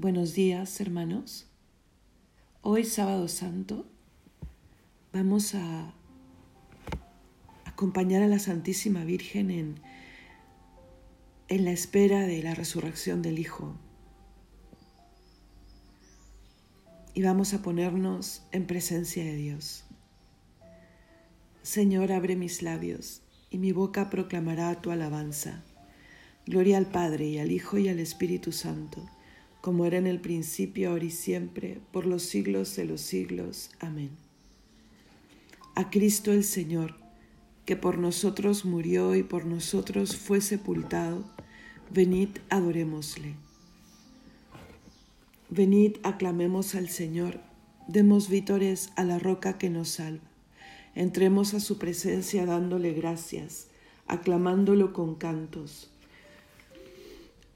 Buenos días, hermanos. Hoy, sábado santo, vamos a acompañar a la Santísima Virgen en, en la espera de la resurrección del Hijo. Y vamos a ponernos en presencia de Dios. Señor, abre mis labios y mi boca proclamará tu alabanza. Gloria al Padre y al Hijo y al Espíritu Santo como era en el principio, ahora y siempre, por los siglos de los siglos. Amén. A Cristo el Señor, que por nosotros murió y por nosotros fue sepultado, venid adorémosle. Venid aclamemos al Señor, demos vítores a la roca que nos salva. Entremos a su presencia dándole gracias, aclamándolo con cantos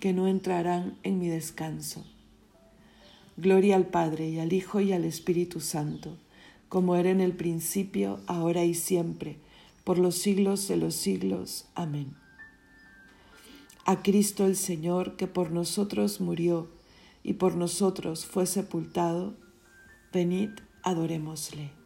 que no entrarán en mi descanso. Gloria al Padre y al Hijo y al Espíritu Santo, como era en el principio, ahora y siempre, por los siglos de los siglos. Amén. A Cristo el Señor, que por nosotros murió y por nosotros fue sepultado, venid, adorémosle.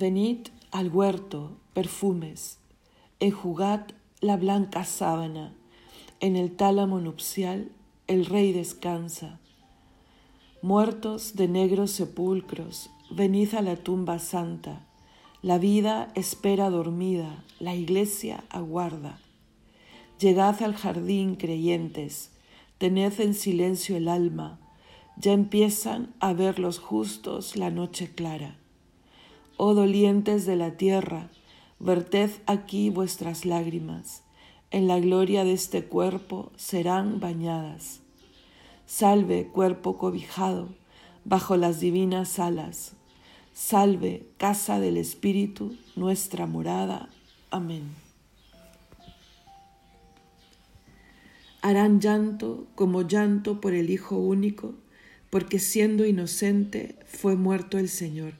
Venid al huerto, perfumes, enjugad la blanca sábana, en el tálamo nupcial el rey descansa. Muertos de negros sepulcros, venid a la tumba santa, la vida espera dormida, la iglesia aguarda. Llegad al jardín, creyentes, tened en silencio el alma, ya empiezan a ver los justos la noche clara oh dolientes de la tierra, verted aquí vuestras lágrimas, en la gloria de este cuerpo serán bañadas. Salve, cuerpo cobijado, bajo las divinas alas. Salve, casa del Espíritu, nuestra morada. Amén. Harán llanto como llanto por el Hijo único, porque siendo inocente fue muerto el Señor.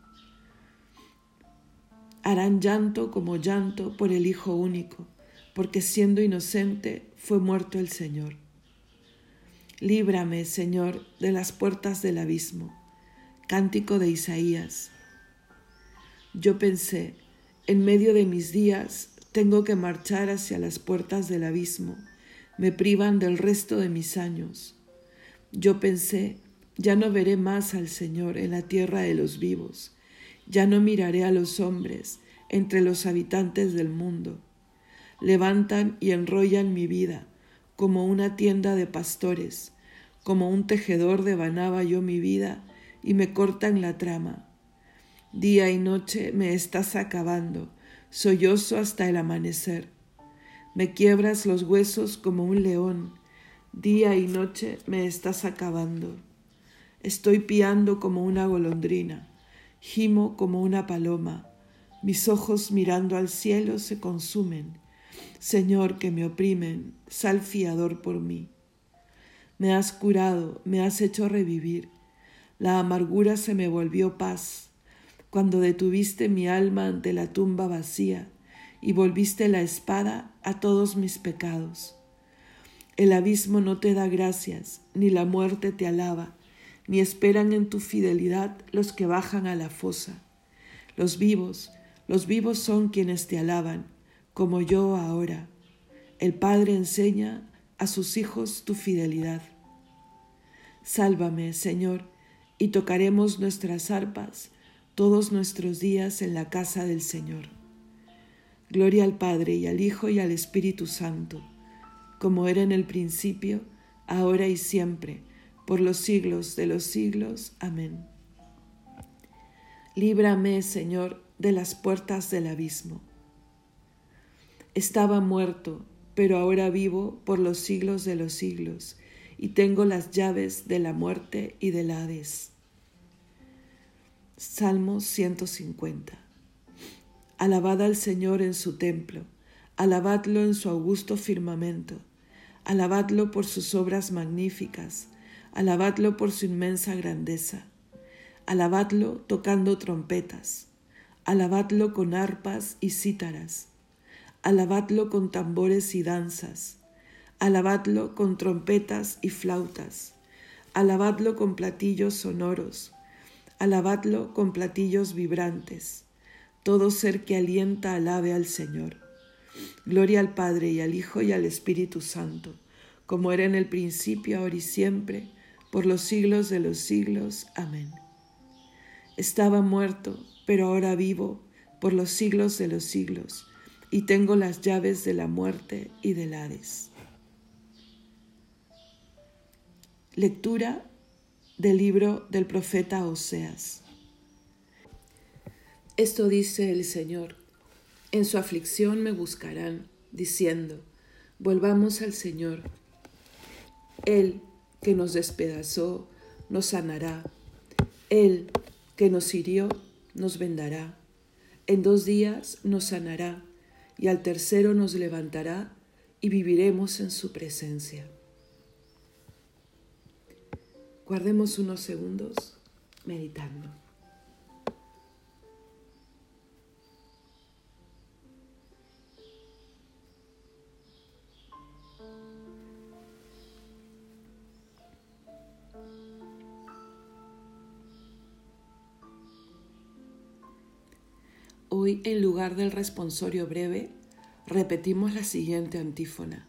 Harán llanto como llanto por el Hijo único, porque siendo inocente fue muerto el Señor. Líbrame, Señor, de las puertas del abismo. Cántico de Isaías. Yo pensé, en medio de mis días tengo que marchar hacia las puertas del abismo, me privan del resto de mis años. Yo pensé, ya no veré más al Señor en la tierra de los vivos, ya no miraré a los hombres entre los habitantes del mundo. Levantan y enrollan mi vida como una tienda de pastores, como un tejedor devanaba yo mi vida y me cortan la trama. Día y noche me estás acabando, sollozo hasta el amanecer. Me quiebras los huesos como un león, día y noche me estás acabando. Estoy piando como una golondrina, gimo como una paloma, mis ojos mirando al cielo se consumen. Señor, que me oprimen, sal fiador por mí. Me has curado, me has hecho revivir. La amargura se me volvió paz, cuando detuviste mi alma ante la tumba vacía y volviste la espada a todos mis pecados. El abismo no te da gracias, ni la muerte te alaba, ni esperan en tu fidelidad los que bajan a la fosa. Los vivos, los vivos son quienes te alaban, como yo ahora. El Padre enseña a sus hijos tu fidelidad. Sálvame, Señor, y tocaremos nuestras arpas todos nuestros días en la casa del Señor. Gloria al Padre y al Hijo y al Espíritu Santo, como era en el principio, ahora y siempre, por los siglos de los siglos. Amén. Líbrame, Señor, de las puertas del abismo. Estaba muerto, pero ahora vivo por los siglos de los siglos, y tengo las llaves de la muerte y del Hades. Salmo 150. Alabad al Señor en su templo, alabadlo en su augusto firmamento, alabadlo por sus obras magníficas, alabadlo por su inmensa grandeza, alabadlo tocando trompetas. Alabadlo con arpas y cítaras, alabadlo con tambores y danzas, alabadlo con trompetas y flautas, alabadlo con platillos sonoros, alabadlo con platillos vibrantes. Todo ser que alienta alabe al Señor. Gloria al Padre y al Hijo y al Espíritu Santo, como era en el principio, ahora y siempre, por los siglos de los siglos. Amén. Estaba muerto pero ahora vivo por los siglos de los siglos y tengo las llaves de la muerte y del Hades. Lectura del libro del profeta Oseas. Esto dice el Señor, en su aflicción me buscarán, diciendo, volvamos al Señor. Él que nos despedazó, nos sanará. Él que nos hirió, nos vendará, en dos días nos sanará, y al tercero nos levantará, y viviremos en su presencia. Guardemos unos segundos meditando. En lugar del responsorio breve, repetimos la siguiente antífona.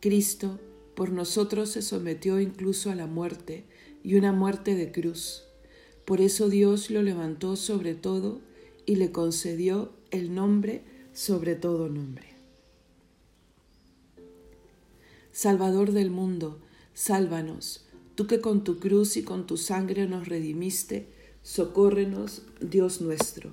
Cristo por nosotros se sometió incluso a la muerte y una muerte de cruz. Por eso Dios lo levantó sobre todo y le concedió el nombre sobre todo nombre. Salvador del mundo, sálvanos, tú que con tu cruz y con tu sangre nos redimiste, socórrenos, Dios nuestro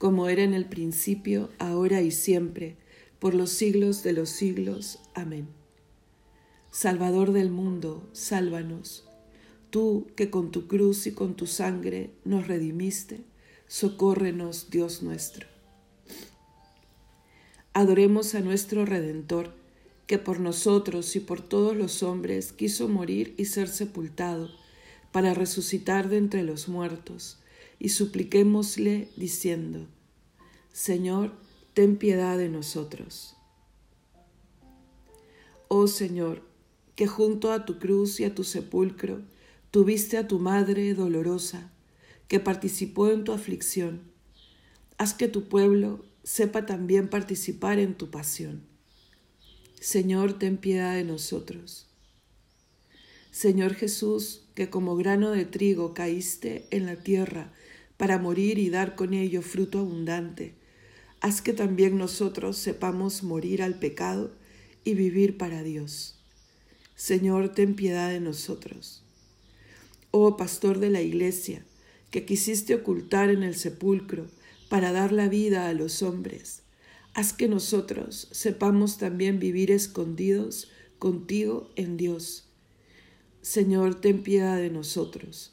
como era en el principio, ahora y siempre, por los siglos de los siglos. Amén. Salvador del mundo, sálvanos. Tú que con tu cruz y con tu sangre nos redimiste, socórrenos, Dios nuestro. Adoremos a nuestro Redentor, que por nosotros y por todos los hombres quiso morir y ser sepultado, para resucitar de entre los muertos y supliquémosle diciendo, Señor, ten piedad de nosotros. Oh Señor, que junto a tu cruz y a tu sepulcro tuviste a tu Madre dolorosa, que participó en tu aflicción, haz que tu pueblo sepa también participar en tu pasión. Señor, ten piedad de nosotros. Señor Jesús, que como grano de trigo caíste en la tierra para morir y dar con ello fruto abundante. Haz que también nosotros sepamos morir al pecado y vivir para Dios. Señor, ten piedad de nosotros. Oh Pastor de la Iglesia, que quisiste ocultar en el sepulcro para dar la vida a los hombres, haz que nosotros sepamos también vivir escondidos contigo en Dios. Señor, ten piedad de nosotros.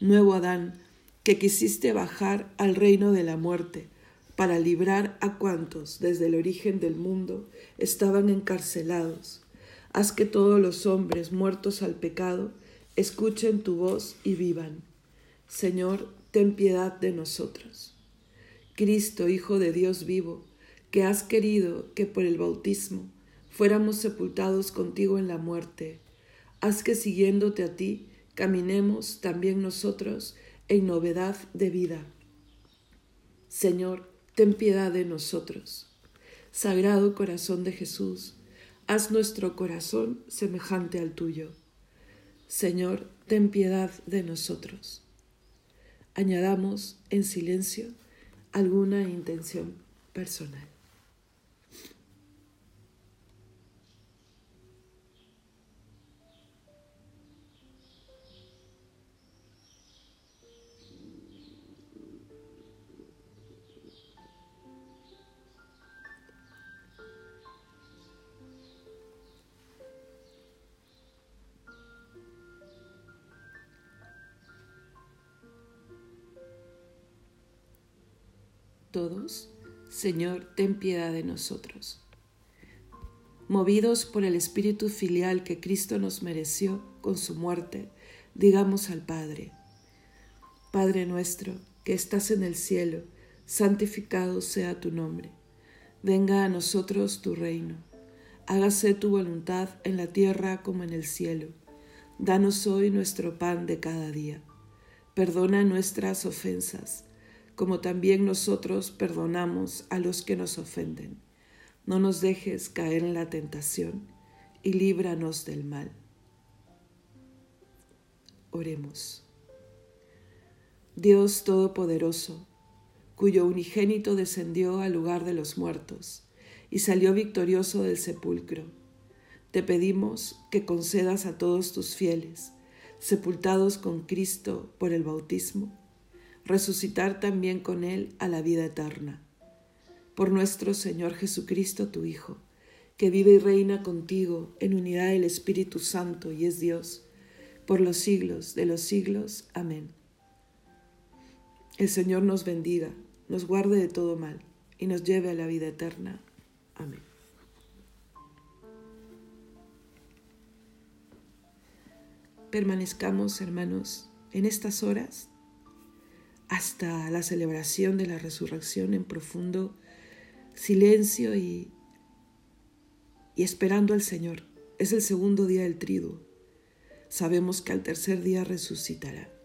Nuevo Adán, que quisiste bajar al reino de la muerte para librar a cuantos desde el origen del mundo estaban encarcelados. Haz que todos los hombres muertos al pecado escuchen tu voz y vivan. Señor, ten piedad de nosotros. Cristo, Hijo de Dios vivo, que has querido que por el bautismo fuéramos sepultados contigo en la muerte, haz que siguiéndote a ti caminemos también nosotros en novedad de vida. Señor, ten piedad de nosotros. Sagrado corazón de Jesús, haz nuestro corazón semejante al tuyo. Señor, ten piedad de nosotros. Añadamos en silencio alguna intención personal. Todos, Señor, ten piedad de nosotros. Movidos por el espíritu filial que Cristo nos mereció con su muerte, digamos al Padre, Padre nuestro, que estás en el cielo, santificado sea tu nombre. Venga a nosotros tu reino. Hágase tu voluntad en la tierra como en el cielo. Danos hoy nuestro pan de cada día. Perdona nuestras ofensas como también nosotros perdonamos a los que nos ofenden. No nos dejes caer en la tentación y líbranos del mal. Oremos. Dios Todopoderoso, cuyo unigénito descendió al lugar de los muertos y salió victorioso del sepulcro, te pedimos que concedas a todos tus fieles, sepultados con Cristo por el bautismo, resucitar también con Él a la vida eterna. Por nuestro Señor Jesucristo, tu Hijo, que vive y reina contigo en unidad del Espíritu Santo y es Dios, por los siglos de los siglos. Amén. El Señor nos bendiga, nos guarde de todo mal y nos lleve a la vida eterna. Amén. Permanezcamos, hermanos, en estas horas hasta la celebración de la resurrección en profundo silencio y, y esperando al Señor. Es el segundo día del triduo. Sabemos que al tercer día resucitará.